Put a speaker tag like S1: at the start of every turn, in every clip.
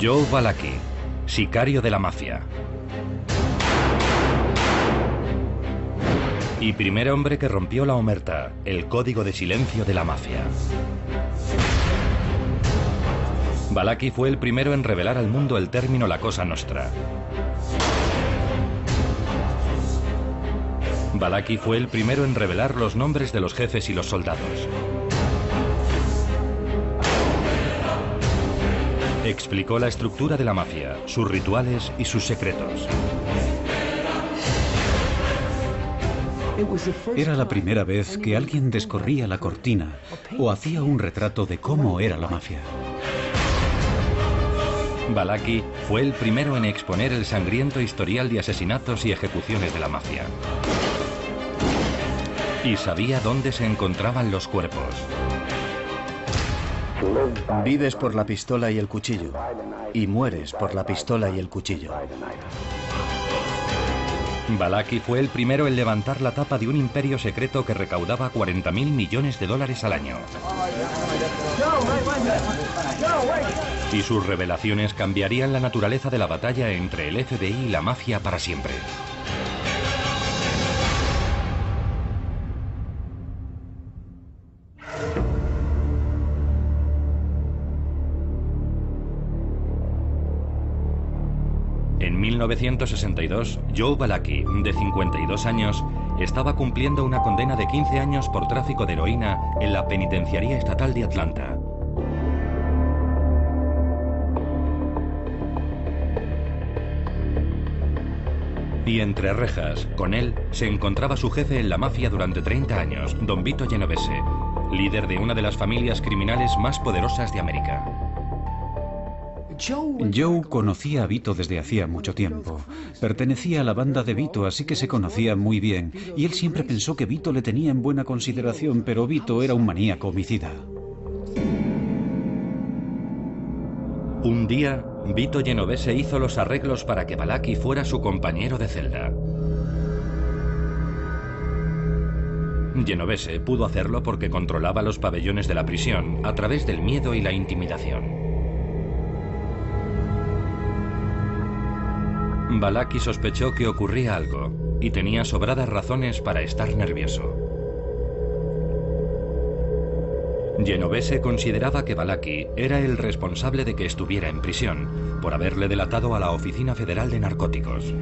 S1: Joe Balaki, sicario de la mafia. y primer hombre que rompió la omerta, el código de silencio de la mafia. Balaki fue el primero en revelar al mundo el término la cosa nostra. Balaki fue el primero en revelar los nombres de los jefes y los soldados. Explicó la estructura de la mafia, sus rituales y sus secretos.
S2: Era la primera vez que alguien descorría la cortina o hacía un retrato de cómo era la mafia.
S1: Balaki fue el primero en exponer el sangriento historial de asesinatos y ejecuciones de la mafia. Y sabía dónde se encontraban los cuerpos.
S3: Vives por la pistola y el cuchillo. Y mueres por la pistola y el cuchillo.
S1: Balaki fue el primero en levantar la tapa de un imperio secreto que recaudaba 40 mil millones de dólares al año. Y sus revelaciones cambiarían la naturaleza de la batalla entre el FBI y la mafia para siempre. 1962, Joe Balaki, de 52 años, estaba cumpliendo una condena de 15 años por tráfico de heroína en la Penitenciaría Estatal de Atlanta. Y entre rejas, con él, se encontraba su jefe en la mafia durante 30 años, Don Vito Genovese, líder de una de las familias criminales más poderosas de América.
S2: Joe conocía a Vito desde hacía mucho tiempo. Pertenecía a la banda de Vito, así que se conocía muy bien. Y él siempre pensó que Vito le tenía en buena consideración, pero Vito era un maníaco homicida.
S1: Un día, Vito Genovese hizo los arreglos para que Balaki fuera su compañero de celda. Genovese pudo hacerlo porque controlaba los pabellones de la prisión a través del miedo y la intimidación. Balaki sospechó que ocurría algo y tenía sobradas razones para estar nervioso. Genovese consideraba que Balaki era el responsable de que estuviera en prisión por haberle delatado a la Oficina Federal de Narcóticos.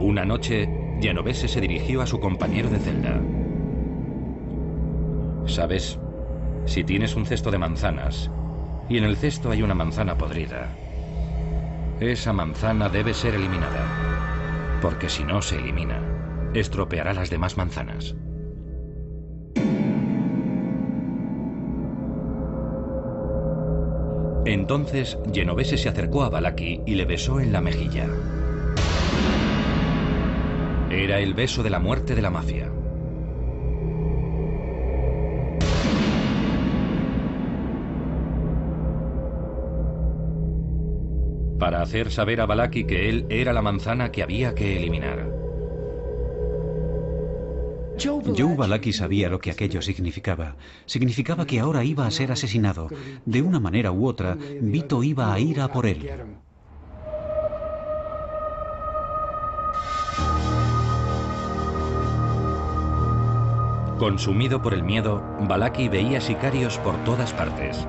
S1: Una noche, Genovese se dirigió a su compañero de celda. Sabes, si tienes un cesto de manzanas y en el cesto hay una manzana podrida, esa manzana debe ser eliminada, porque si no se elimina, estropeará las demás manzanas. Entonces Genovese se acercó a Balaki y le besó en la mejilla. Era el beso de la muerte de la mafia. Para hacer saber a Balaki que él era la manzana que había que eliminar.
S2: Joe Balaki sabía lo que aquello significaba. Significaba que ahora iba a ser asesinado. De una manera u otra, Vito iba a ir a por él.
S1: Consumido por el miedo, Balaki veía sicarios por todas partes.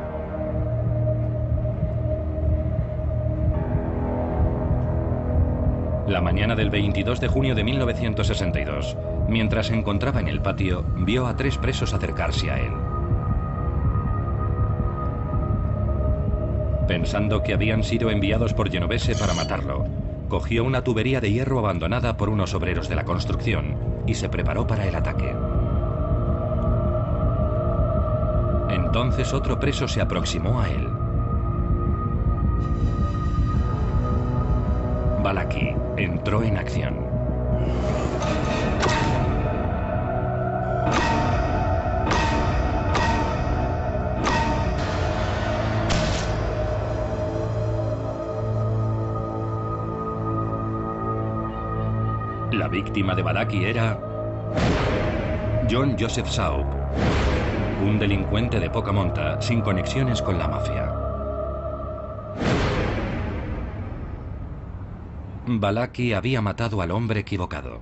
S1: La mañana del 22 de junio de 1962, mientras se encontraba en el patio, vio a tres presos acercarse a él. Pensando que habían sido enviados por Genovese para matarlo, cogió una tubería de hierro abandonada por unos obreros de la construcción y se preparó para el ataque. Entonces otro preso se aproximó a él. Balaki entró en acción. La víctima de Balaki era John Joseph Saub, un delincuente de poca monta sin conexiones con la mafia. Balaki había matado al hombre equivocado.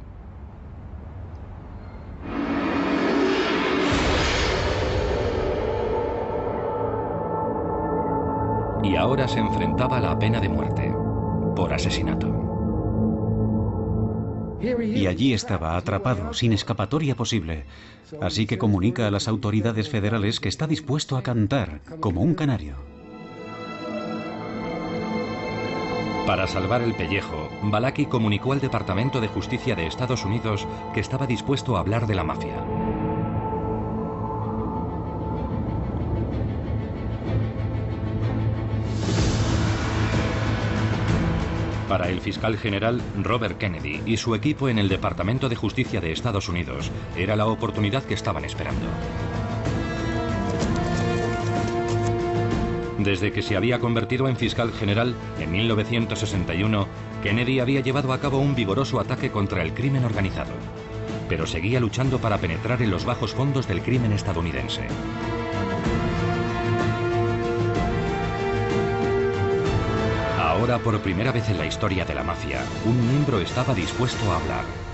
S1: Y ahora se enfrentaba a la pena de muerte por asesinato.
S2: Y allí estaba, atrapado, sin escapatoria posible. Así que comunica a las autoridades federales que está dispuesto a cantar, como un canario.
S1: Para salvar el pellejo, Balaki comunicó al Departamento de Justicia de Estados Unidos que estaba dispuesto a hablar de la mafia. Para el fiscal general Robert Kennedy y su equipo en el Departamento de Justicia de Estados Unidos, era la oportunidad que estaban esperando. Desde que se había convertido en fiscal general en 1961, Kennedy había llevado a cabo un vigoroso ataque contra el crimen organizado, pero seguía luchando para penetrar en los bajos fondos del crimen estadounidense. Ahora, por primera vez en la historia de la mafia, un miembro estaba dispuesto a hablar.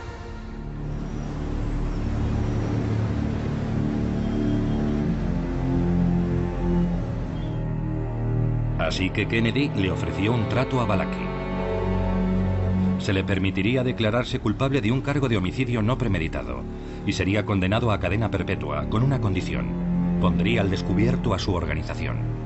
S1: Así que Kennedy le ofreció un trato a Balaki. Se le permitiría declararse culpable de un cargo de homicidio no premeditado y sería condenado a cadena perpetua con una condición. Pondría al descubierto a su organización.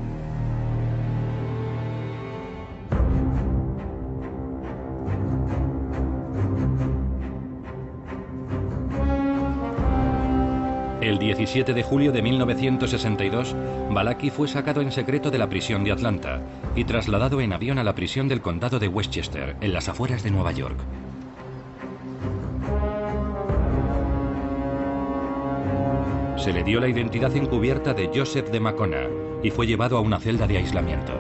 S1: 17 de julio de 1962, Balaki fue sacado en secreto de la prisión de Atlanta y trasladado en avión a la prisión del condado de Westchester, en las afueras de Nueva York. Se le dio la identidad encubierta de Joseph de Macona y fue llevado a una celda de aislamiento.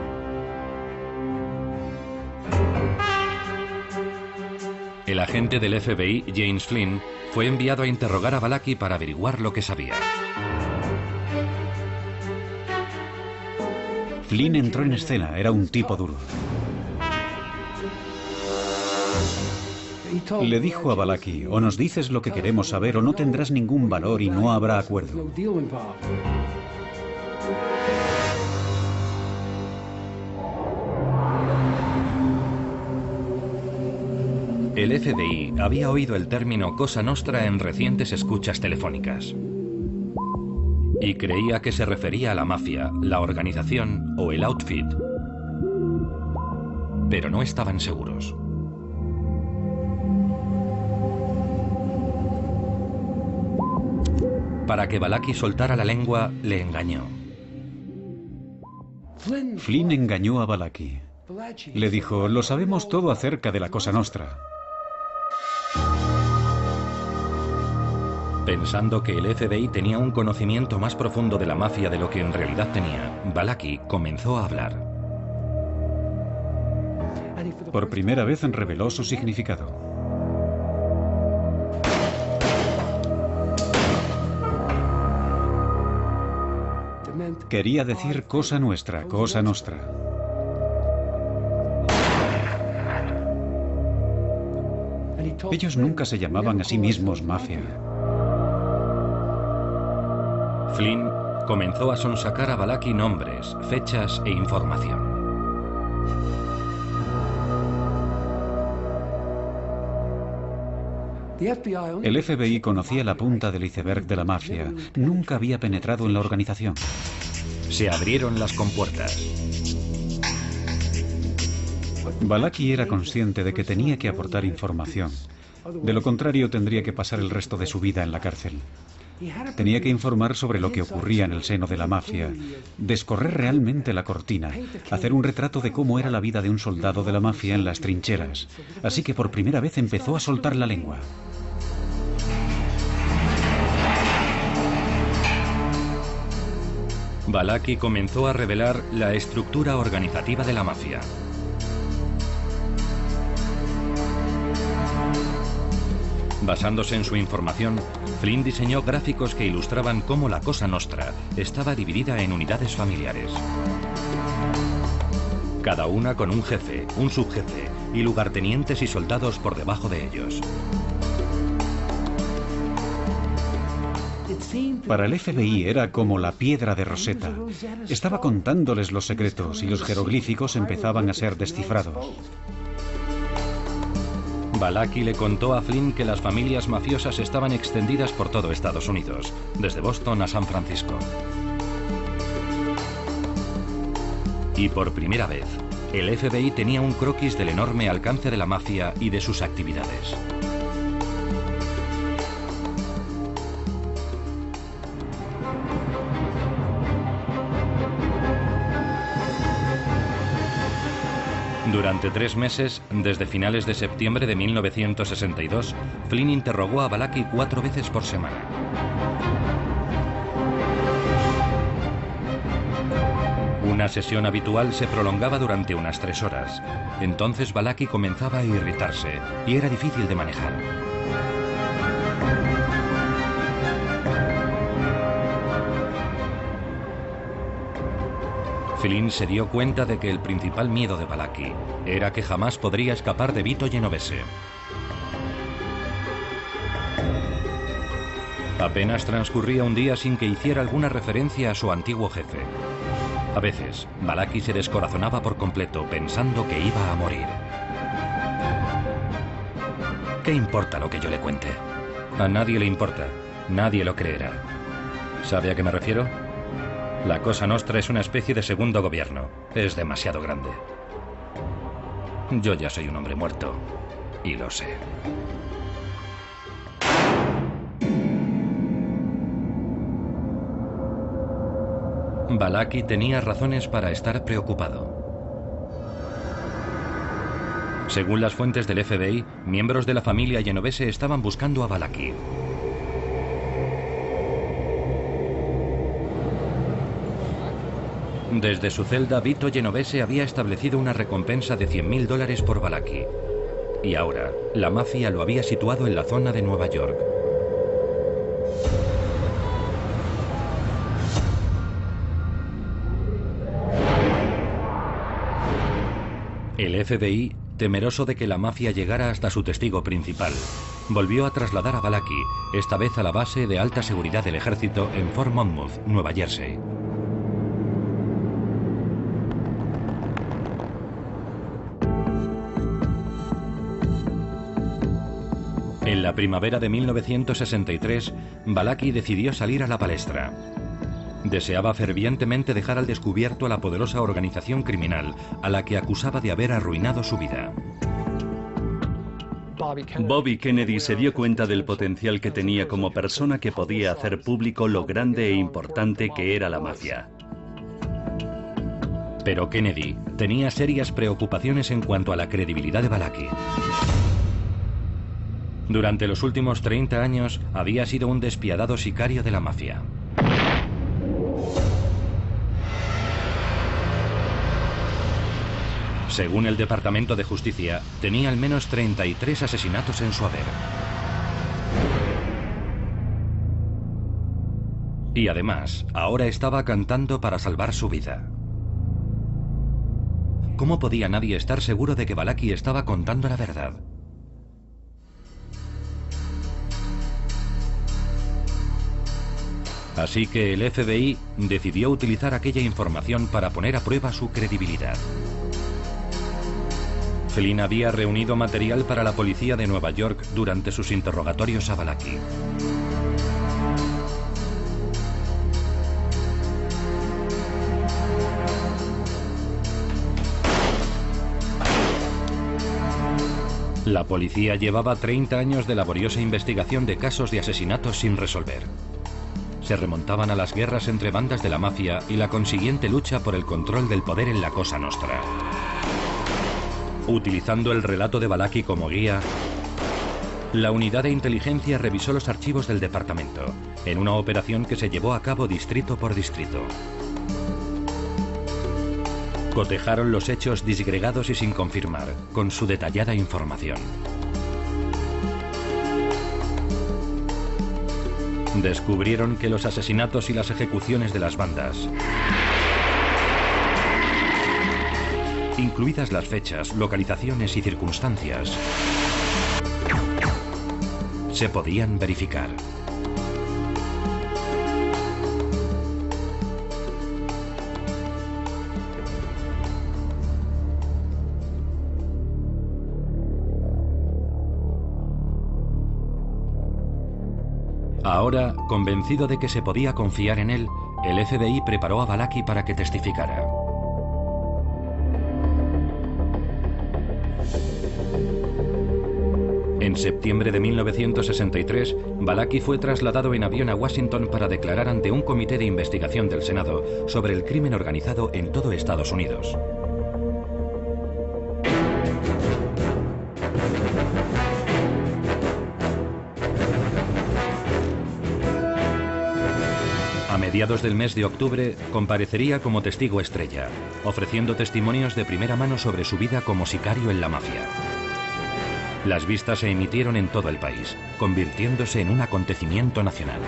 S1: El agente del FBI, James Flynn, fue enviado a interrogar a Balaki para averiguar lo que sabía.
S2: Flynn entró en escena, era un tipo duro. Le dijo a Balaki, o nos dices lo que queremos saber o no tendrás ningún valor y no habrá acuerdo.
S1: El FBI había oído el término Cosa Nostra en recientes escuchas telefónicas. Y creía que se refería a la mafia, la organización o el outfit. Pero no estaban seguros. Para que Balaki soltara la lengua, le engañó.
S2: Flynn engañó a Balaki. Le dijo, lo sabemos todo acerca de la Cosa Nostra.
S1: Pensando que el FBI tenía un conocimiento más profundo de la mafia de lo que en realidad tenía, Balaki comenzó a hablar.
S2: Por primera vez reveló su significado. Quería decir cosa nuestra, cosa nostra. Ellos nunca se llamaban a sí mismos mafia.
S1: Flynn comenzó a sonsacar a Balaki nombres, fechas e información.
S2: El FBI conocía la punta del iceberg de la mafia. Nunca había penetrado en la organización.
S1: Se abrieron las compuertas.
S2: Balaki era consciente de que tenía que aportar información. De lo contrario, tendría que pasar el resto de su vida en la cárcel. Tenía que informar sobre lo que ocurría en el seno de la mafia, descorrer realmente la cortina, hacer un retrato de cómo era la vida de un soldado de la mafia en las trincheras. Así que por primera vez empezó a soltar la lengua.
S1: Balaki comenzó a revelar la estructura organizativa de la mafia. Basándose en su información, Flynn diseñó gráficos que ilustraban cómo la Cosa Nostra estaba dividida en unidades familiares. Cada una con un jefe, un subjefe y lugartenientes y soldados por debajo de ellos.
S2: Para el FBI era como la piedra de Rosetta. Estaba contándoles los secretos y los jeroglíficos empezaban a ser descifrados.
S1: Balaki le contó a Flynn que las familias mafiosas estaban extendidas por todo Estados Unidos, desde Boston a San Francisco. Y por primera vez, el FBI tenía un croquis del enorme alcance de la mafia y de sus actividades. Durante tres meses, desde finales de septiembre de 1962, Flynn interrogó a Balaki cuatro veces por semana. Una sesión habitual se prolongaba durante unas tres horas. Entonces Balaki comenzaba a irritarse y era difícil de manejar. Flynn se dio cuenta de que el principal miedo de Balaki era que jamás podría escapar de Vito Genovese. Apenas transcurría un día sin que hiciera alguna referencia a su antiguo jefe. A veces, Balaki se descorazonaba por completo pensando que iba a morir. ¿Qué importa lo que yo le cuente? A nadie le importa. Nadie lo creerá. ¿Sabe a qué me refiero? La Cosa Nostra es una especie de segundo gobierno. Es demasiado grande. Yo ya soy un hombre muerto. Y lo sé. Balaki tenía razones para estar preocupado. Según las fuentes del FBI, miembros de la familia genovese estaban buscando a Balaki. Desde su celda, Vito Genovese había establecido una recompensa de 100.000 dólares por Balaki. Y ahora, la mafia lo había situado en la zona de Nueva York. El FBI, temeroso de que la mafia llegara hasta su testigo principal, volvió a trasladar a Balaki, esta vez a la base de alta seguridad del ejército en Fort Monmouth, Nueva Jersey. La primavera de 1963, Balaki decidió salir a la palestra. Deseaba fervientemente dejar al descubierto a la poderosa organización criminal a la que acusaba de haber arruinado su vida.
S4: Bobby Kennedy se dio cuenta del potencial que tenía como persona que podía hacer público lo grande e importante que era la mafia.
S1: Pero Kennedy tenía serias preocupaciones en cuanto a la credibilidad de Balaki. Durante los últimos 30 años había sido un despiadado sicario de la mafia. Según el Departamento de Justicia, tenía al menos 33 asesinatos en su haber. Y además, ahora estaba cantando para salvar su vida. ¿Cómo podía nadie estar seguro de que Balaki estaba contando la verdad? Así que el FBI decidió utilizar aquella información para poner a prueba su credibilidad. Flynn había reunido material para la policía de Nueva York durante sus interrogatorios a Balaki. La policía llevaba 30 años de laboriosa investigación de casos de asesinatos sin resolver. Se remontaban a las guerras entre bandas de la mafia y la consiguiente lucha por el control del poder en la Cosa Nostra. Utilizando el relato de Balaki como guía, la unidad de inteligencia revisó los archivos del departamento, en una operación que se llevó a cabo distrito por distrito. Cotejaron los hechos disgregados y sin confirmar, con su detallada información. Descubrieron que los asesinatos y las ejecuciones de las bandas, incluidas las fechas, localizaciones y circunstancias, se podían verificar. Ahora, convencido de que se podía confiar en él, el FBI preparó a Balaki para que testificara. En septiembre de 1963, Balaki fue trasladado en avión a Washington para declarar ante un comité de investigación del Senado sobre el crimen organizado en todo Estados Unidos. Mediados del mes de octubre comparecería como testigo estrella, ofreciendo testimonios de primera mano sobre su vida como sicario en la mafia. Las vistas se emitieron en todo el país, convirtiéndose en un acontecimiento nacional.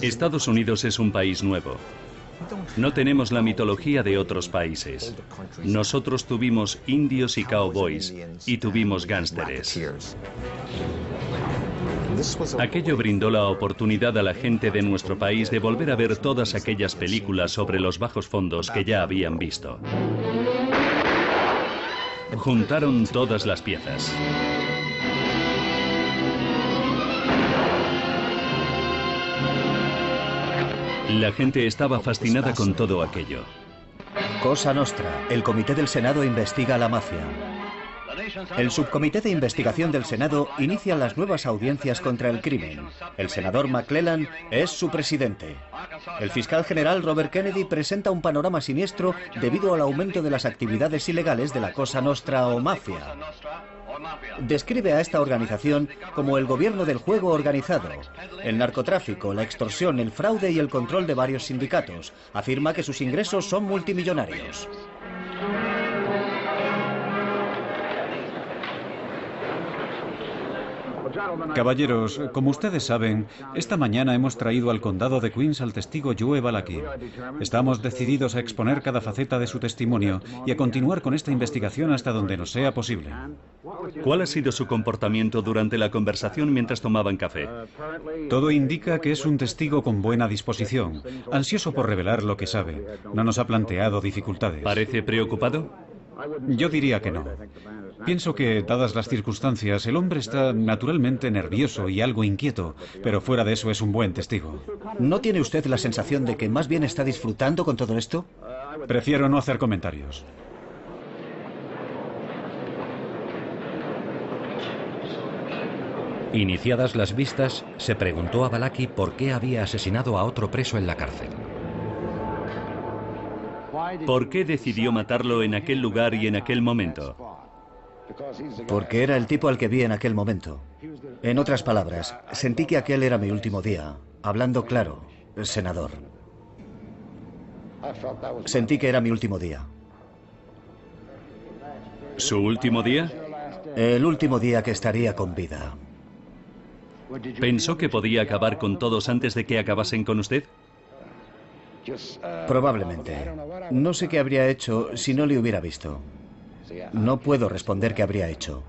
S4: Estados Unidos es un país nuevo. No tenemos la mitología de otros países. Nosotros tuvimos indios y cowboys y tuvimos gánsteres. Aquello brindó la oportunidad a la gente de nuestro país de volver a ver todas aquellas películas sobre los bajos fondos que ya habían visto. Juntaron todas las piezas. La gente estaba fascinada con todo aquello.
S3: Cosa Nostra, el Comité del Senado investiga la mafia. El Subcomité de Investigación del Senado inicia las nuevas audiencias contra el crimen. El senador McClellan es su presidente. El fiscal general Robert Kennedy presenta un panorama siniestro debido al aumento de las actividades ilegales de la Cosa Nostra o mafia. Describe a esta organización como el gobierno del juego organizado, el narcotráfico, la extorsión, el fraude y el control de varios sindicatos. Afirma que sus ingresos son multimillonarios.
S2: Caballeros, como ustedes saben, esta mañana hemos traído al condado de Queens al testigo Joe Balaki. Estamos decididos a exponer cada faceta de su testimonio y a continuar con esta investigación hasta donde nos sea posible.
S4: ¿Cuál ha sido su comportamiento durante la conversación mientras tomaban café?
S2: Todo indica que es un testigo con buena disposición, ansioso por revelar lo que sabe. No nos ha planteado dificultades.
S4: ¿Parece preocupado?
S2: Yo diría que no. Pienso que, dadas las circunstancias, el hombre está naturalmente nervioso y algo inquieto, pero fuera de eso es un buen testigo.
S3: ¿No tiene usted la sensación de que más bien está disfrutando con todo esto?
S2: Prefiero no hacer comentarios.
S1: Iniciadas las vistas, se preguntó a Balaki por qué había asesinado a otro preso en la cárcel.
S4: ¿Por qué decidió matarlo en aquel lugar y en aquel momento?
S3: Porque era el tipo al que vi en aquel momento. En otras palabras, sentí que aquel era mi último día. Hablando claro, senador. Sentí que era mi último día.
S4: ¿Su último día?
S3: El último día que estaría con vida.
S4: ¿Pensó que podía acabar con todos antes de que acabasen con usted?
S3: Probablemente. No sé qué habría hecho si no le hubiera visto. No puedo responder qué habría hecho.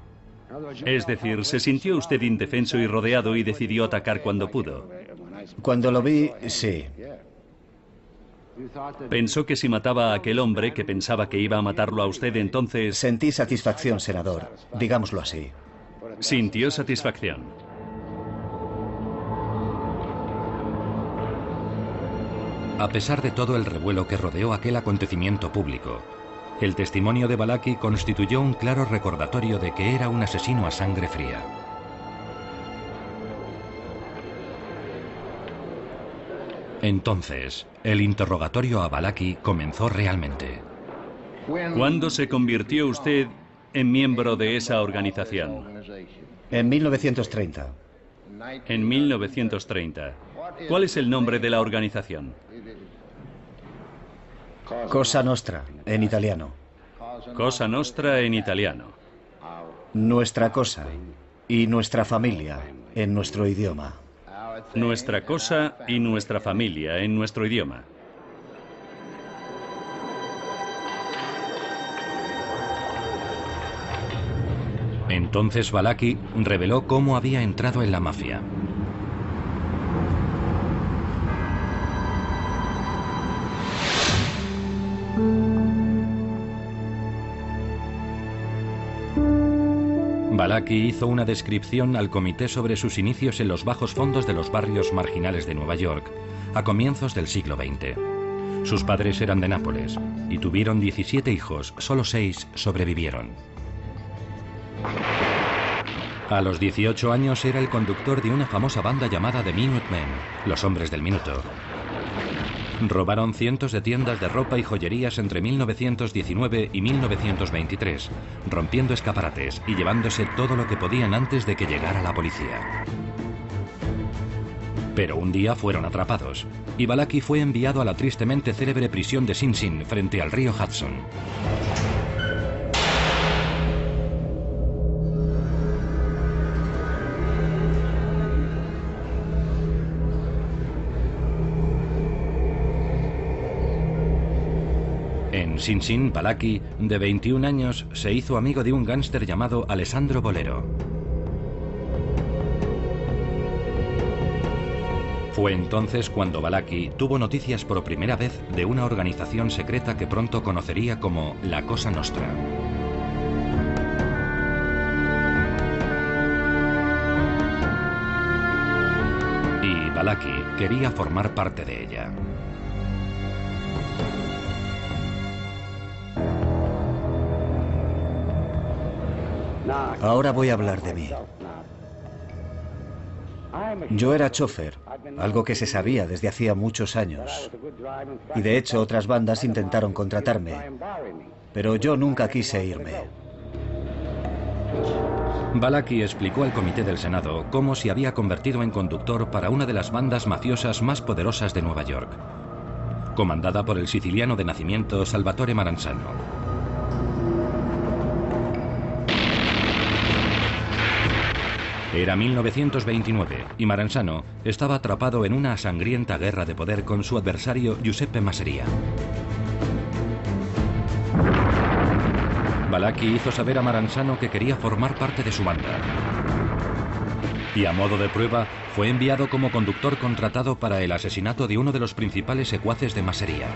S4: Es decir, se sintió usted indefenso y rodeado y decidió atacar cuando pudo.
S3: Cuando lo vi, sí.
S4: Pensó que si mataba a aquel hombre que pensaba que iba a matarlo a usted, entonces...
S3: Sentí satisfacción, senador. Digámoslo así.
S4: Sintió satisfacción.
S1: A pesar de todo el revuelo que rodeó aquel acontecimiento público, el testimonio de Balaki constituyó un claro recordatorio de que era un asesino a sangre fría. Entonces, el interrogatorio a Balaki comenzó realmente.
S4: ¿Cuándo se convirtió usted en miembro de esa organización?
S3: En 1930.
S4: En 1930. ¿Cuál es el nombre de la organización?
S3: Cosa Nostra, en italiano.
S4: Cosa Nostra en italiano.
S3: Nuestra cosa y nuestra familia en nuestro idioma.
S4: Nuestra cosa y nuestra familia en nuestro idioma.
S1: Entonces Balaki reveló cómo había entrado en la mafia. Hizo una descripción al comité sobre sus inicios en los bajos fondos de los barrios marginales de Nueva York a comienzos del siglo XX. Sus padres eran de Nápoles y tuvieron 17 hijos, solo 6 sobrevivieron. A los 18 años era el conductor de una famosa banda llamada The Minutemen, los hombres del minuto. Robaron cientos de tiendas de ropa y joyerías entre 1919 y 1923, rompiendo escaparates y llevándose todo lo que podían antes de que llegara la policía. Pero un día fueron atrapados, y Balaki fue enviado a la tristemente célebre prisión de Sing Sing frente al río Hudson. Sin Sin, Balaki, de 21 años, se hizo amigo de un gángster llamado Alessandro Bolero. Fue entonces cuando Balaki tuvo noticias por primera vez de una organización secreta que pronto conocería como la Cosa Nostra. Y Balaki quería formar parte de ella.
S3: Ahora voy a hablar de mí. Yo era chofer, algo que se sabía desde hacía muchos años. Y de hecho otras bandas intentaron contratarme, pero yo nunca quise irme.
S1: Balaki explicó al comité del Senado cómo se había convertido en conductor para una de las bandas mafiosas más poderosas de Nueva York, comandada por el siciliano de nacimiento Salvatore Maranzano. Era 1929 y Maranzano estaba atrapado en una sangrienta guerra de poder con su adversario Giuseppe Masseria. Balaki hizo saber a Maranzano que quería formar parte de su banda. Y a modo de prueba, fue enviado como conductor contratado para el asesinato de uno de los principales secuaces de Masseria.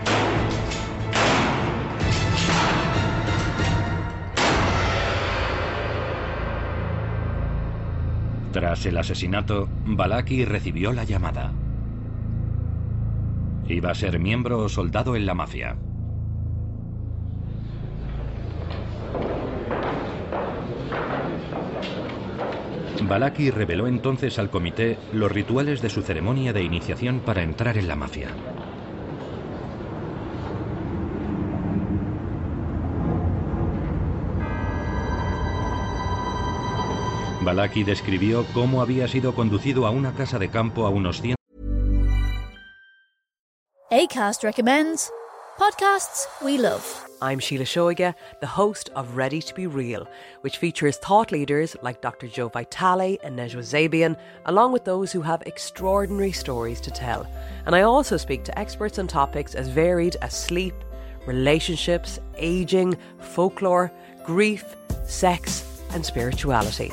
S1: Tras el asesinato, Balaki recibió la llamada. Iba a ser miembro o soldado en la mafia. Balaki reveló entonces al comité los rituales de su ceremonia de iniciación para entrar en la mafia. Balaki describió cómo había sido conducido a una casa de campo a unos 100
S5: ACAST recommends podcasts we love.
S6: I'm Sheila Shoiga, the host of Ready to Be Real, which features thought leaders like Dr. Joe Vitale and Nejwa Zabian, along with those who have extraordinary stories to tell. And I also speak to experts on topics as varied as sleep, relationships, aging, folklore, grief, sex, and spirituality.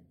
S7: like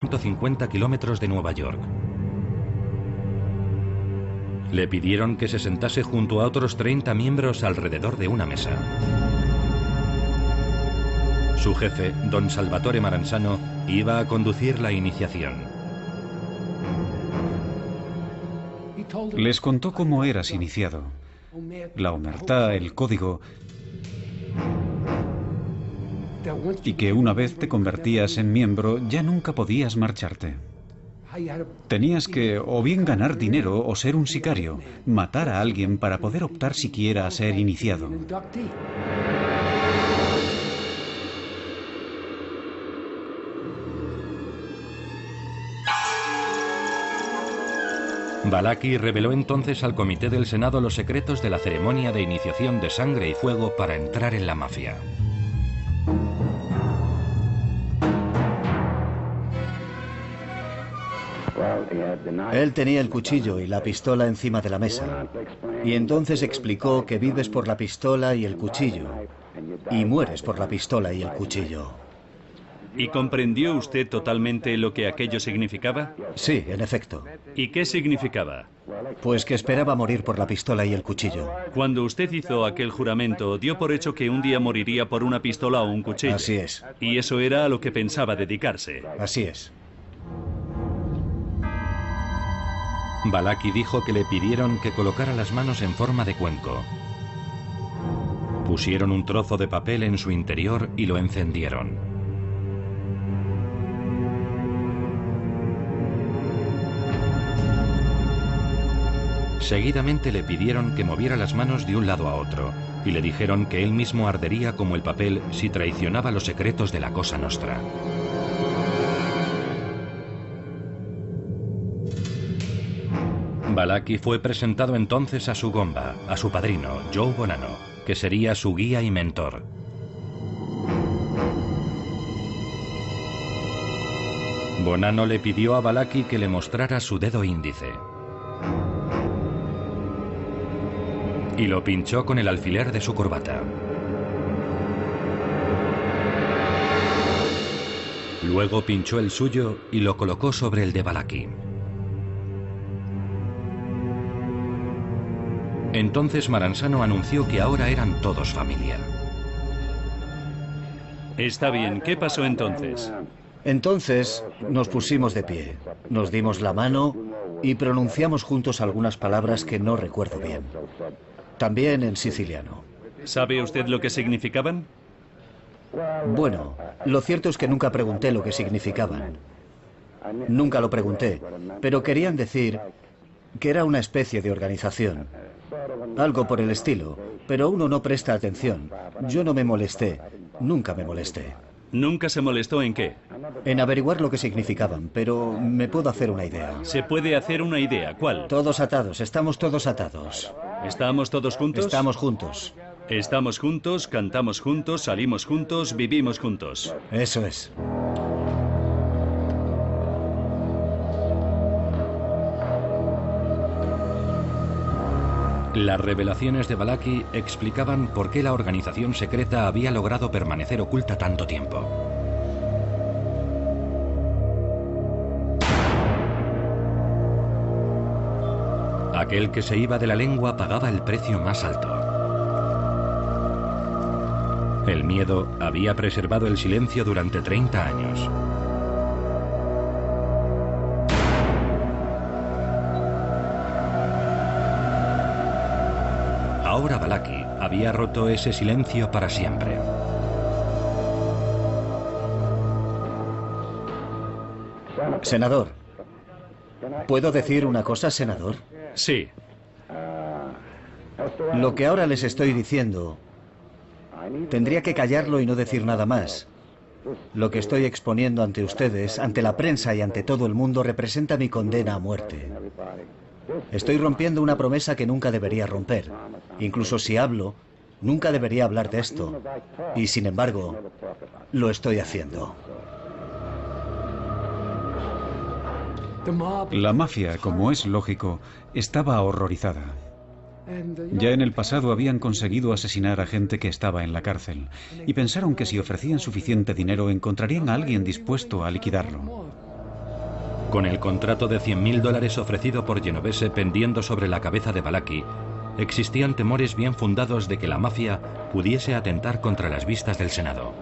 S1: 150 kilómetros de Nueva York. Le pidieron que se sentase junto a otros 30 miembros alrededor de una mesa. Su jefe, don Salvatore Maranzano, iba a conducir la iniciación.
S2: Les contó cómo eras iniciado, la omertá, el código, y que una vez te convertías en miembro ya nunca podías marcharte. Tenías que o bien ganar dinero o ser un sicario, matar a alguien para poder optar siquiera a ser iniciado.
S1: Balaki reveló entonces al comité del Senado los secretos de la ceremonia de iniciación de sangre y fuego para entrar en la mafia.
S3: Él tenía el cuchillo y la pistola encima de la mesa. Y entonces explicó que vives por la pistola y el cuchillo. Y mueres por la pistola y el cuchillo.
S4: ¿Y comprendió usted totalmente lo que aquello significaba?
S3: Sí, en efecto.
S4: ¿Y qué significaba?
S3: Pues que esperaba morir por la pistola y el cuchillo.
S4: Cuando usted hizo aquel juramento, dio por hecho que un día moriría por una pistola o un cuchillo.
S3: Así es.
S4: Y eso era a lo que pensaba dedicarse.
S3: Así es.
S1: Balaki dijo que le pidieron que colocara las manos en forma de cuenco. Pusieron un trozo de papel en su interior y lo encendieron. Seguidamente le pidieron que moviera las manos de un lado a otro y le dijeron que él mismo ardería como el papel si traicionaba los secretos de la Cosa Nostra. Balaki fue presentado entonces a su gomba, a su padrino, Joe Bonanno, que sería su guía y mentor. Bonanno le pidió a Balaki que le mostrara su dedo índice. Y lo pinchó con el alfiler de su corbata. Luego pinchó el suyo y lo colocó sobre el de Balaki. Entonces Maranzano anunció que ahora eran todos familia.
S4: Está bien, ¿qué pasó entonces?
S3: Entonces nos pusimos de pie, nos dimos la mano y pronunciamos juntos algunas palabras que no recuerdo bien. También en siciliano.
S4: ¿Sabe usted lo que significaban?
S3: Bueno, lo cierto es que nunca pregunté lo que significaban. Nunca lo pregunté, pero querían decir que era una especie de organización. Algo por el estilo, pero uno no presta atención. Yo no me molesté, nunca me molesté.
S4: ¿Nunca se molestó en qué?
S3: En averiguar lo que significaban, pero me puedo hacer una idea.
S4: Se puede hacer una idea, ¿cuál?
S3: Todos atados, estamos todos atados.
S4: ¿Estamos todos juntos?
S3: Estamos juntos.
S4: Estamos juntos, cantamos juntos, salimos juntos, vivimos juntos.
S3: Eso es.
S1: Las revelaciones de Balaki explicaban por qué la organización secreta había logrado permanecer oculta tanto tiempo. Aquel que se iba de la lengua pagaba el precio más alto. El miedo había preservado el silencio durante 30 años. Ahora Balaki había roto ese silencio para siempre.
S3: Senador, ¿puedo decir una cosa, senador?
S4: Sí.
S3: Lo que ahora les estoy diciendo, tendría que callarlo y no decir nada más. Lo que estoy exponiendo ante ustedes, ante la prensa y ante todo el mundo representa mi condena a muerte. Estoy rompiendo una promesa que nunca debería romper. Incluso si hablo, nunca debería hablar de esto. Y sin embargo, lo estoy haciendo.
S2: La mafia, como es lógico, estaba horrorizada. Ya en el pasado habían conseguido asesinar a gente que estaba en la cárcel y pensaron que si ofrecían suficiente dinero encontrarían a alguien dispuesto a liquidarlo.
S1: Con el contrato de 100.000 dólares ofrecido por Genovese pendiendo sobre la cabeza de Balaki, existían temores bien fundados de que la mafia pudiese atentar contra las vistas del Senado.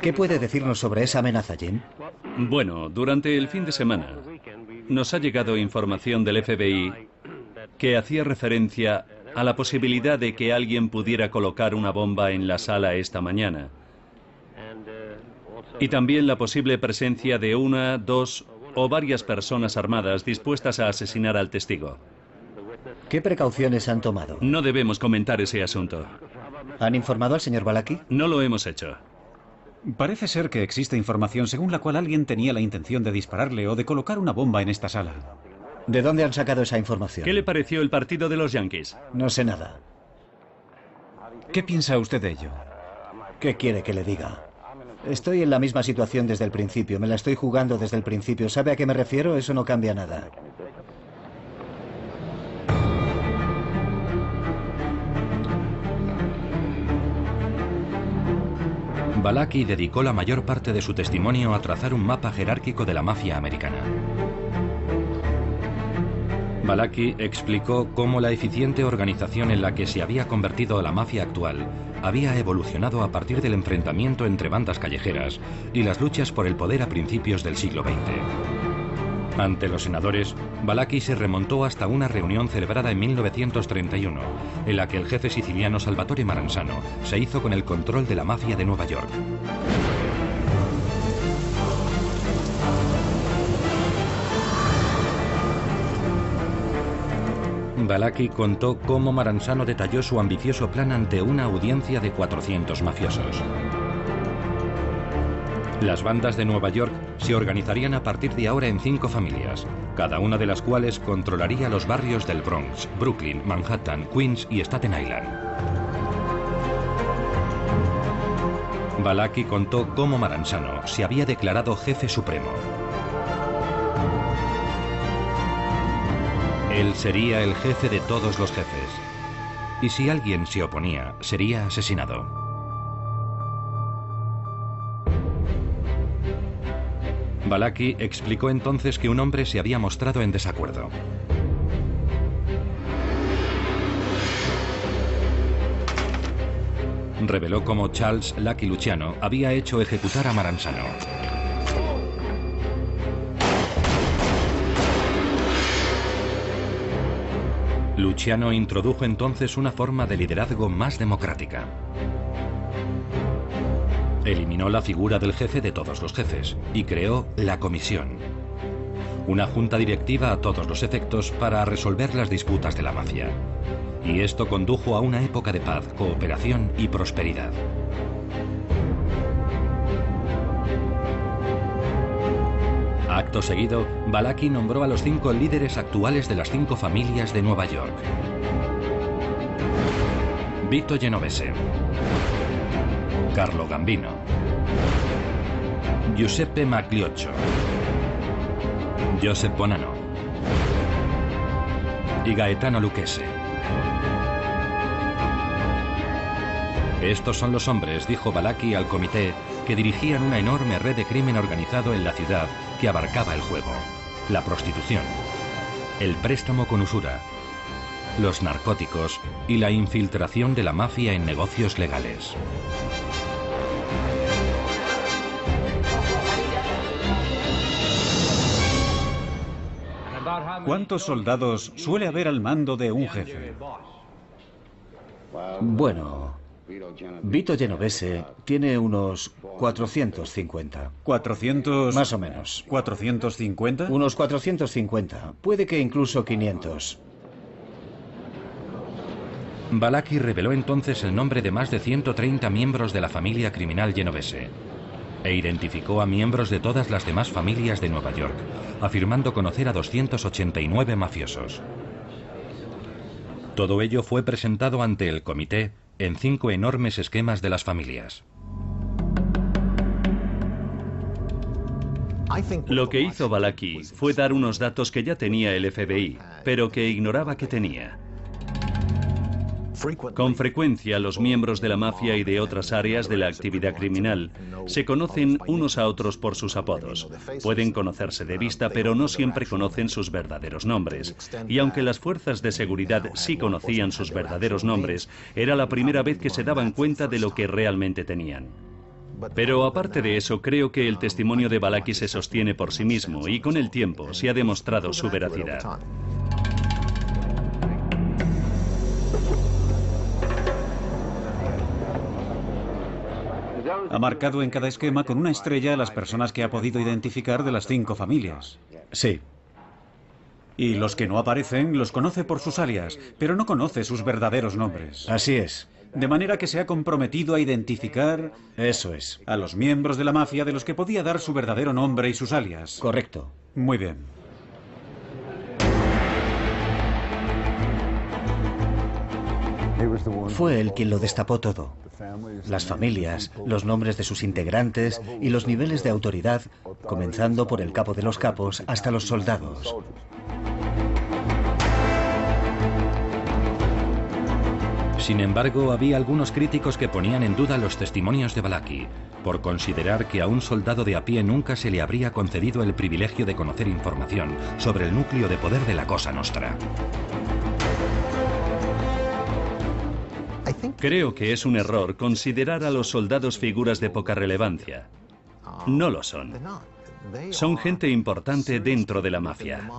S3: ¿Qué puede decirnos sobre esa amenaza, Jim?
S4: Bueno, durante el fin de semana nos ha llegado información del FBI que hacía referencia a la posibilidad de que alguien pudiera colocar una bomba en la sala esta mañana. Y también la posible presencia de una, dos o varias personas armadas dispuestas a asesinar al testigo.
S3: ¿Qué precauciones han tomado?
S4: No debemos comentar ese asunto.
S3: ¿Han informado al señor Balaki?
S4: No lo hemos hecho.
S2: Parece ser que existe información según la cual alguien tenía la intención de dispararle o de colocar una bomba en esta sala.
S3: ¿De dónde han sacado esa información?
S4: ¿Qué le pareció el partido de los Yankees?
S3: No sé nada.
S2: ¿Qué piensa usted de ello?
S3: ¿Qué quiere que le diga? Estoy en la misma situación desde el principio, me la estoy jugando desde el principio. ¿Sabe a qué me refiero? Eso no cambia nada.
S1: Balaki dedicó la mayor parte de su testimonio a trazar un mapa jerárquico de la mafia americana. Balaki explicó cómo la eficiente organización en la que se había convertido la mafia actual había evolucionado a partir del enfrentamiento entre bandas callejeras y las luchas por el poder a principios del siglo XX. Ante los senadores, Balaki se remontó hasta una reunión celebrada en 1931, en la que el jefe siciliano Salvatore Maranzano se hizo con el control de la mafia de Nueva York. Balaki contó cómo Maranzano detalló su ambicioso plan ante una audiencia de 400 mafiosos. Las bandas de Nueva York se organizarían a partir de ahora en cinco familias, cada una de las cuales controlaría los barrios del Bronx, Brooklyn, Manhattan, Queens y Staten Island. Balaki contó cómo Maranzano se había declarado jefe supremo. Él sería el jefe de todos los jefes. Y si alguien se oponía, sería asesinado. Balaki explicó entonces que un hombre se había mostrado en desacuerdo. Reveló cómo Charles Lucky Luciano había hecho ejecutar a Maranzano. Luciano introdujo entonces una forma de liderazgo más democrática. Eliminó la figura del jefe de todos los jefes y creó la comisión, una junta directiva a todos los efectos para resolver las disputas de la mafia. Y esto condujo a una época de paz, cooperación y prosperidad. Acto seguido, Balaki nombró a los cinco líderes actuales de las cinco familias de Nueva York. Vito Genovese, Carlo Gambino, Giuseppe Maglioccio, Joseph Bonanno y Gaetano Lucchese. Estos son los hombres, dijo Balaki al comité, que dirigían una enorme red de crimen organizado en la ciudad que abarcaba el juego, la prostitución, el préstamo con usura, los narcóticos y la infiltración de la mafia en negocios legales.
S2: ¿Cuántos soldados suele haber al mando de un jefe?
S8: Bueno, Vito Genovese tiene unos 450.
S2: ¿400?
S8: Más o menos.
S2: ¿450?
S8: Unos 450. Puede que incluso 500.
S1: Balaki reveló entonces el nombre de más de 130 miembros de la familia criminal genovese e identificó a miembros de todas las demás familias de Nueva York, afirmando conocer a 289 mafiosos. Todo ello fue presentado ante el comité en cinco enormes esquemas de las familias.
S4: Lo que hizo Balaki fue dar unos datos que ya tenía el FBI, pero que ignoraba que tenía. Con frecuencia los miembros de la mafia y de otras áreas de la actividad criminal se conocen unos a otros por sus apodos. Pueden conocerse de vista, pero no siempre conocen sus verdaderos nombres. Y aunque las fuerzas de seguridad sí conocían sus verdaderos nombres, era la primera vez que se daban cuenta de lo que realmente tenían. Pero aparte de eso, creo que el testimonio de Balaki se sostiene por sí mismo y con el tiempo se ha demostrado su veracidad.
S2: Ha marcado en cada esquema con una estrella a las personas que ha podido identificar de las cinco familias.
S8: Sí.
S2: Y los que no aparecen los conoce por sus alias, pero no conoce sus verdaderos nombres.
S8: Así es.
S2: De manera que se ha comprometido a identificar...
S8: Eso es.
S2: A los miembros de la mafia de los que podía dar su verdadero nombre y sus alias.
S8: Correcto.
S2: Muy bien.
S8: Fue él quien lo destapó todo. Las familias, los nombres de sus integrantes y los niveles de autoridad, comenzando por el capo de los capos hasta los soldados.
S1: Sin embargo, había algunos críticos que ponían en duda los testimonios de Balaki, por considerar que a un soldado de a pie nunca se le habría concedido el privilegio de conocer información sobre el núcleo de poder de la Cosa Nostra.
S4: Creo que es un error considerar a los soldados figuras de poca relevancia. No lo son. Son gente importante dentro de la mafia.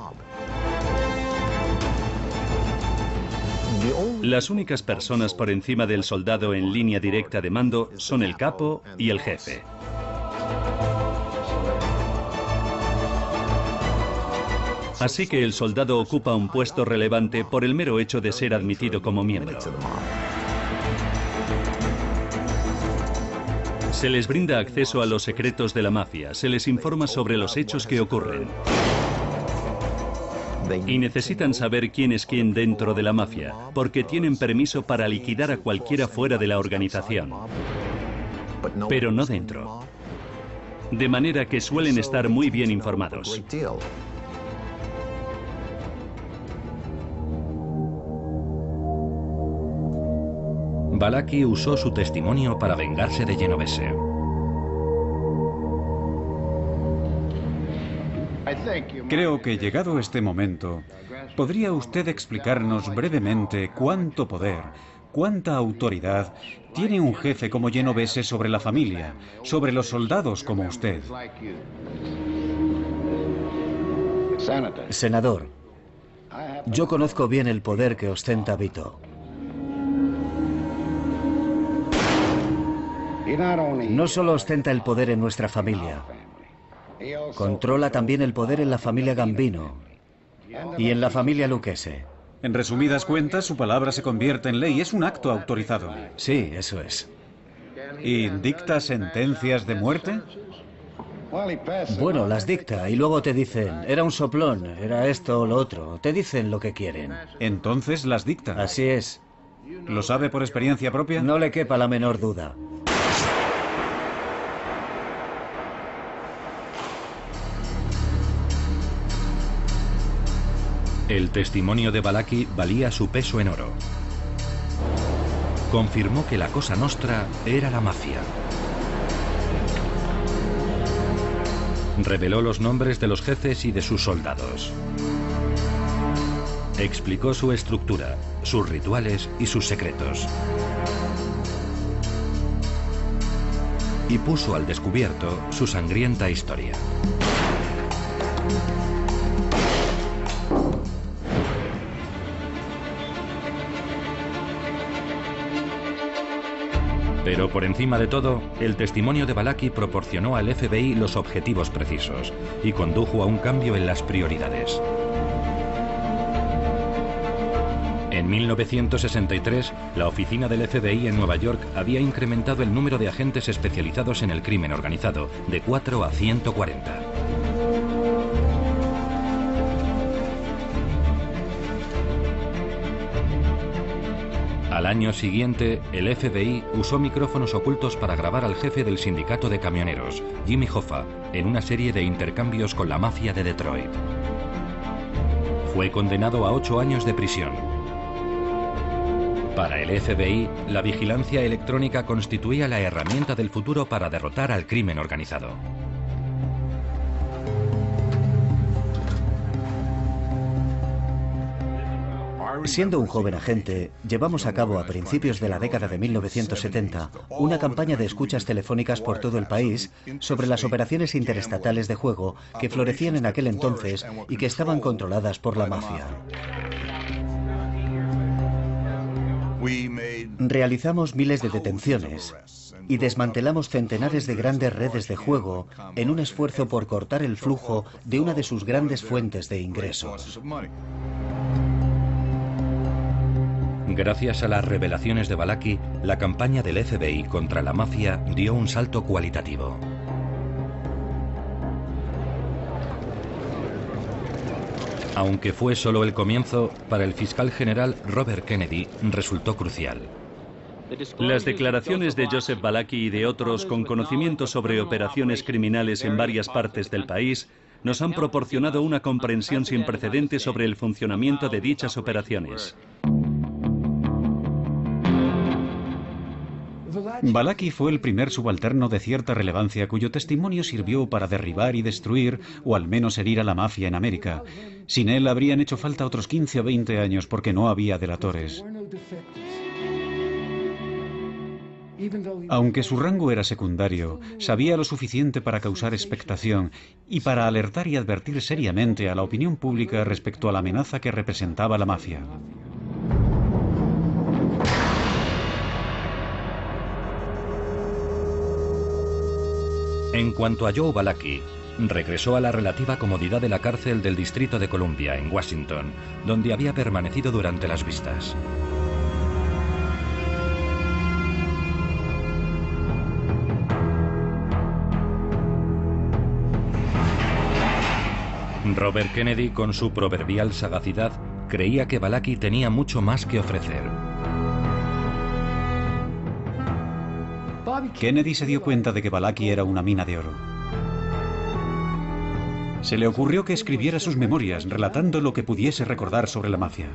S4: Las únicas personas por encima del soldado en línea directa de mando son el capo y el jefe. Así que el soldado ocupa un puesto relevante por el mero hecho de ser admitido como miembro. Se les brinda acceso a los secretos de la mafia, se les informa sobre los hechos que ocurren. Y necesitan saber quién es quién dentro de la mafia, porque tienen permiso para liquidar a cualquiera fuera de la organización. Pero no dentro. De manera que suelen estar muy bien informados.
S1: Balaki usó su testimonio para vengarse de Genovese.
S2: Creo que llegado este momento, ¿podría usted explicarnos brevemente cuánto poder, cuánta autoridad tiene un jefe como Genovese sobre la familia, sobre los soldados como usted?
S3: Senador, yo conozco bien el poder que ostenta Vito. No solo ostenta el poder en nuestra familia, controla también el poder en la familia Gambino y en la familia Luquese.
S2: En resumidas cuentas, su palabra se convierte en ley. Es un acto autorizado.
S3: Sí, eso es.
S2: ¿Y dicta sentencias de muerte?
S3: Bueno, las dicta y luego te dicen, era un soplón, era esto o lo otro. Te dicen lo que quieren.
S2: Entonces las dicta.
S3: Así es.
S2: ¿Lo sabe por experiencia propia?
S3: No le quepa la menor duda.
S1: El testimonio de Balaki valía su peso en oro. Confirmó que la Cosa Nostra era la mafia. Reveló los nombres de los jefes y de sus soldados. Explicó su estructura, sus rituales y sus secretos. Y puso al descubierto su sangrienta historia. Pero por encima de todo, el testimonio de Balaki proporcionó al FBI los objetivos precisos y condujo a un cambio en las prioridades. En 1963, la oficina del FBI en Nueva York había incrementado el número de agentes especializados en el crimen organizado de 4 a 140. Al año siguiente, el FBI usó micrófonos ocultos para grabar al jefe del sindicato de camioneros, Jimmy Hoffa, en una serie de intercambios con la mafia de Detroit. Fue condenado a ocho años de prisión. Para el FBI, la vigilancia electrónica constituía la herramienta del futuro para derrotar al crimen organizado.
S3: Siendo un joven agente, llevamos a cabo a principios de la década de 1970 una campaña de escuchas telefónicas por todo el país sobre las operaciones interestatales de juego que florecían en aquel entonces y que estaban controladas por la mafia. Realizamos miles de detenciones y desmantelamos centenares de grandes redes de juego en un esfuerzo por cortar el flujo de una de sus grandes fuentes de ingresos.
S1: Gracias a las revelaciones de Balaki, la campaña del FBI contra la mafia dio un salto cualitativo. Aunque fue solo el comienzo, para el fiscal general Robert Kennedy resultó crucial.
S4: Las declaraciones de Joseph Balaki y de otros con conocimiento sobre operaciones criminales en varias partes del país nos han proporcionado una comprensión sin precedentes sobre el funcionamiento de dichas operaciones.
S2: Balaki fue el primer subalterno de cierta relevancia cuyo testimonio sirvió para derribar y destruir, o al menos herir a la mafia en América. Sin él habrían hecho falta otros 15 o 20 años porque no había delatores. Aunque su rango era secundario, sabía lo suficiente para causar expectación y para alertar y advertir seriamente a la opinión pública respecto a la amenaza que representaba la mafia.
S1: En cuanto a Joe Balaki, regresó a la relativa comodidad de la cárcel del Distrito de Columbia, en Washington, donde había permanecido durante las vistas. Robert Kennedy, con su proverbial sagacidad, creía que Balaki tenía mucho más que ofrecer.
S2: Kennedy se dio cuenta de que Balaki era una mina de oro. Se le ocurrió que escribiera sus memorias relatando lo que pudiese recordar sobre la mafia.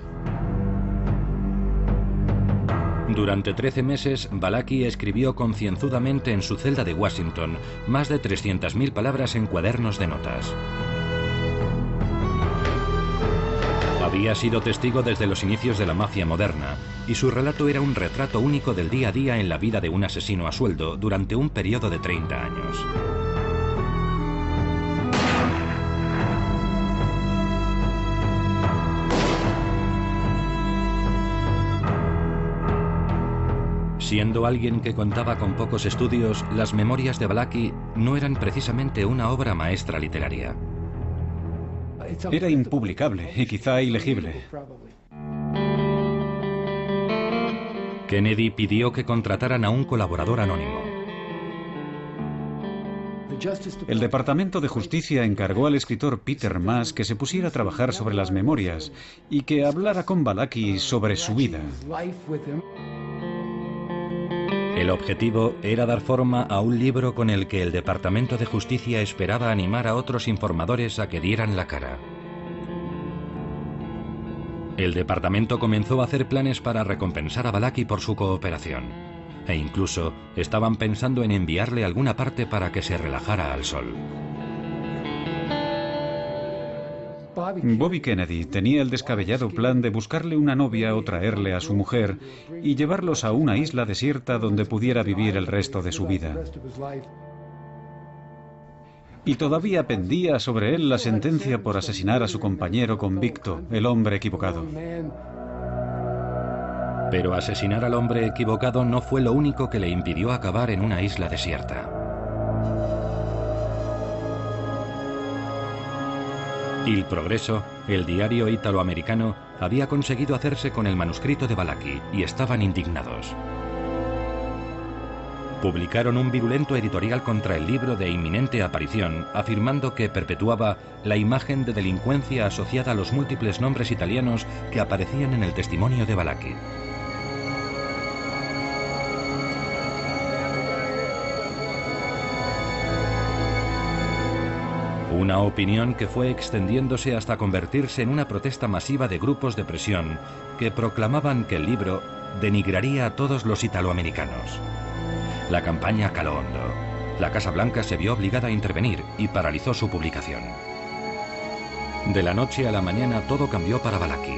S1: Durante 13 meses, Balaki escribió concienzudamente en su celda de Washington más de 300.000 palabras en cuadernos de notas. Había sido testigo desde los inicios de la mafia moderna, y su relato era un retrato único del día a día en la vida de un asesino a sueldo durante un periodo de 30 años. Siendo alguien que contaba con pocos estudios, las memorias de Balaki no eran precisamente una obra maestra literaria.
S2: Era impublicable y quizá ilegible.
S1: Kennedy pidió que contrataran a un colaborador anónimo.
S2: El Departamento de Justicia encargó al escritor Peter Maas que se pusiera a trabajar sobre las memorias y que hablara con Balaki sobre su vida.
S1: El objetivo era dar forma a un libro con el que el Departamento de Justicia esperaba animar a otros informadores a que dieran la cara. El departamento comenzó a hacer planes para recompensar a Balaki por su cooperación, e incluso estaban pensando en enviarle alguna parte para que se relajara al sol.
S2: Bobby Kennedy tenía el descabellado plan de buscarle una novia o traerle a su mujer y llevarlos a una isla desierta donde pudiera vivir el resto de su vida. Y todavía pendía sobre él la sentencia por asesinar a su compañero convicto, el hombre equivocado.
S1: Pero asesinar al hombre equivocado no fue lo único que le impidió acabar en una isla desierta. El Progreso, el diario italoamericano, había conseguido hacerse con el manuscrito de Balaki y estaban indignados. Publicaron un virulento editorial contra el libro de inminente aparición, afirmando que perpetuaba la imagen de delincuencia asociada a los múltiples nombres italianos que aparecían en el testimonio de Balaki. Una opinión que fue extendiéndose hasta convertirse en una protesta masiva de grupos de presión que proclamaban que el libro denigraría a todos los italoamericanos. La campaña caló hondo. La Casa Blanca se vio obligada a intervenir y paralizó su publicación. De la noche a la mañana todo cambió para Balaki.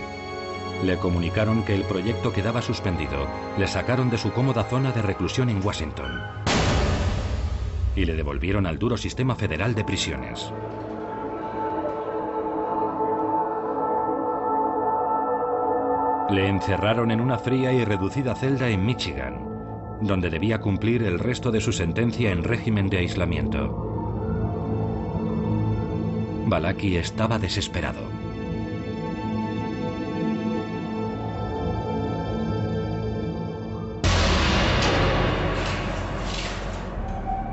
S1: Le comunicaron que el proyecto quedaba suspendido, le sacaron de su cómoda zona de reclusión en Washington y le devolvieron al duro sistema federal de prisiones. Le encerraron en una fría y reducida celda en Michigan, donde debía cumplir el resto de su sentencia en régimen de aislamiento. Balaki estaba desesperado.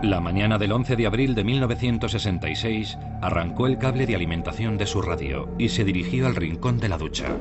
S1: La mañana del 11 de abril de 1966 arrancó el cable de alimentación de su radio y se dirigió al rincón de la ducha.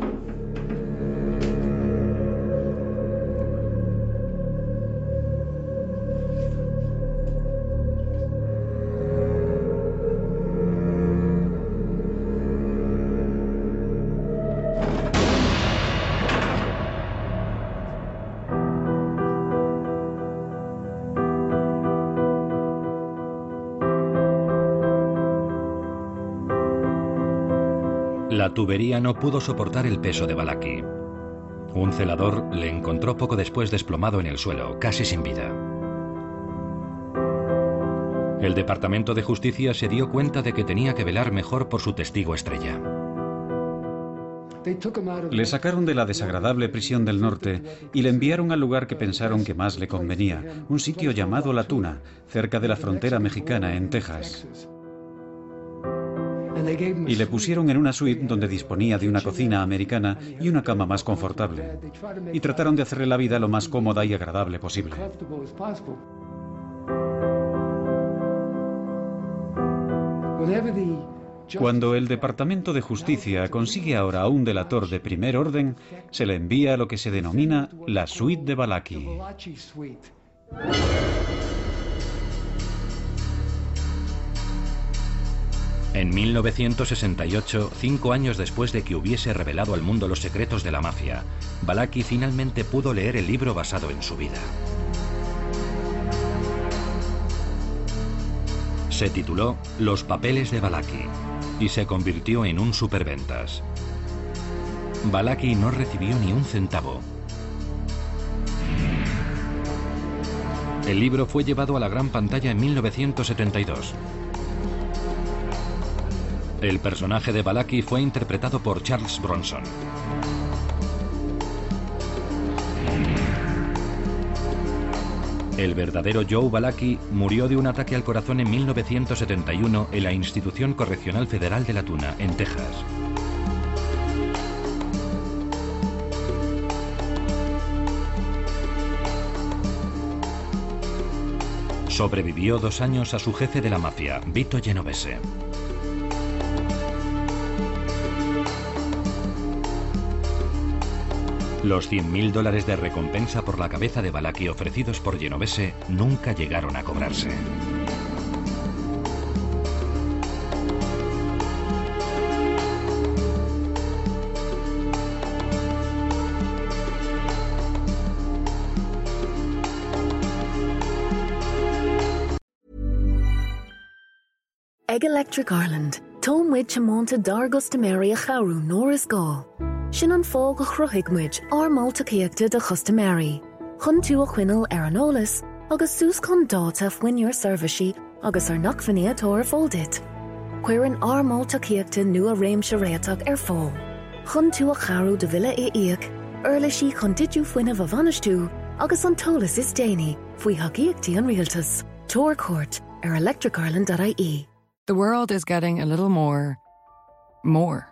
S1: Tubería no pudo soportar el peso de Balaki. Un celador le encontró poco después desplomado en el suelo, casi sin vida. El Departamento de Justicia se dio cuenta de que tenía que velar mejor por su testigo estrella.
S2: Le sacaron de la desagradable prisión del norte y le enviaron al lugar que pensaron que más le convenía, un sitio llamado La Tuna, cerca de la frontera mexicana en Texas. Y le pusieron en una suite donde disponía de una cocina americana y una cama más confortable. Y trataron de hacerle la vida lo más cómoda y agradable posible. Cuando el Departamento de Justicia consigue ahora a un delator de primer orden, se le envía lo que se denomina la suite de Balaki.
S1: En 1968, cinco años después de que hubiese revelado al mundo los secretos de la mafia, Balaki finalmente pudo leer el libro basado en su vida. Se tituló Los papeles de Balaki y se convirtió en un superventas. Balaki no recibió ni un centavo. El libro fue llevado a la gran pantalla en 1972. El personaje de Balaki fue interpretado por Charles Bronson. El verdadero Joe Balaki murió de un ataque al corazón en 1971 en la Institución Correccional Federal de la Tuna, en Texas. Sobrevivió dos años a su jefe de la mafia, Vito Genovese. Los 100.000 dólares de recompensa por la cabeza de Balaki ofrecidos por Genovese nunca llegaron a cobrarse.
S9: Eg Electric Ireland, Tom Wid Chamonta Dargus de Mary a Charu Norris Gall. Sin an a chruthigmuid ar de. Chn tú a ar an ólas agus sús chun agus ar fóldit. Cuir an nu a réimse réach ar. Chn tú a charú de vile é chun foioine agus is déine faoi haíochttaí an rialtas. Torcourt ar electricireland.ie.
S10: The world is getting a little more. more.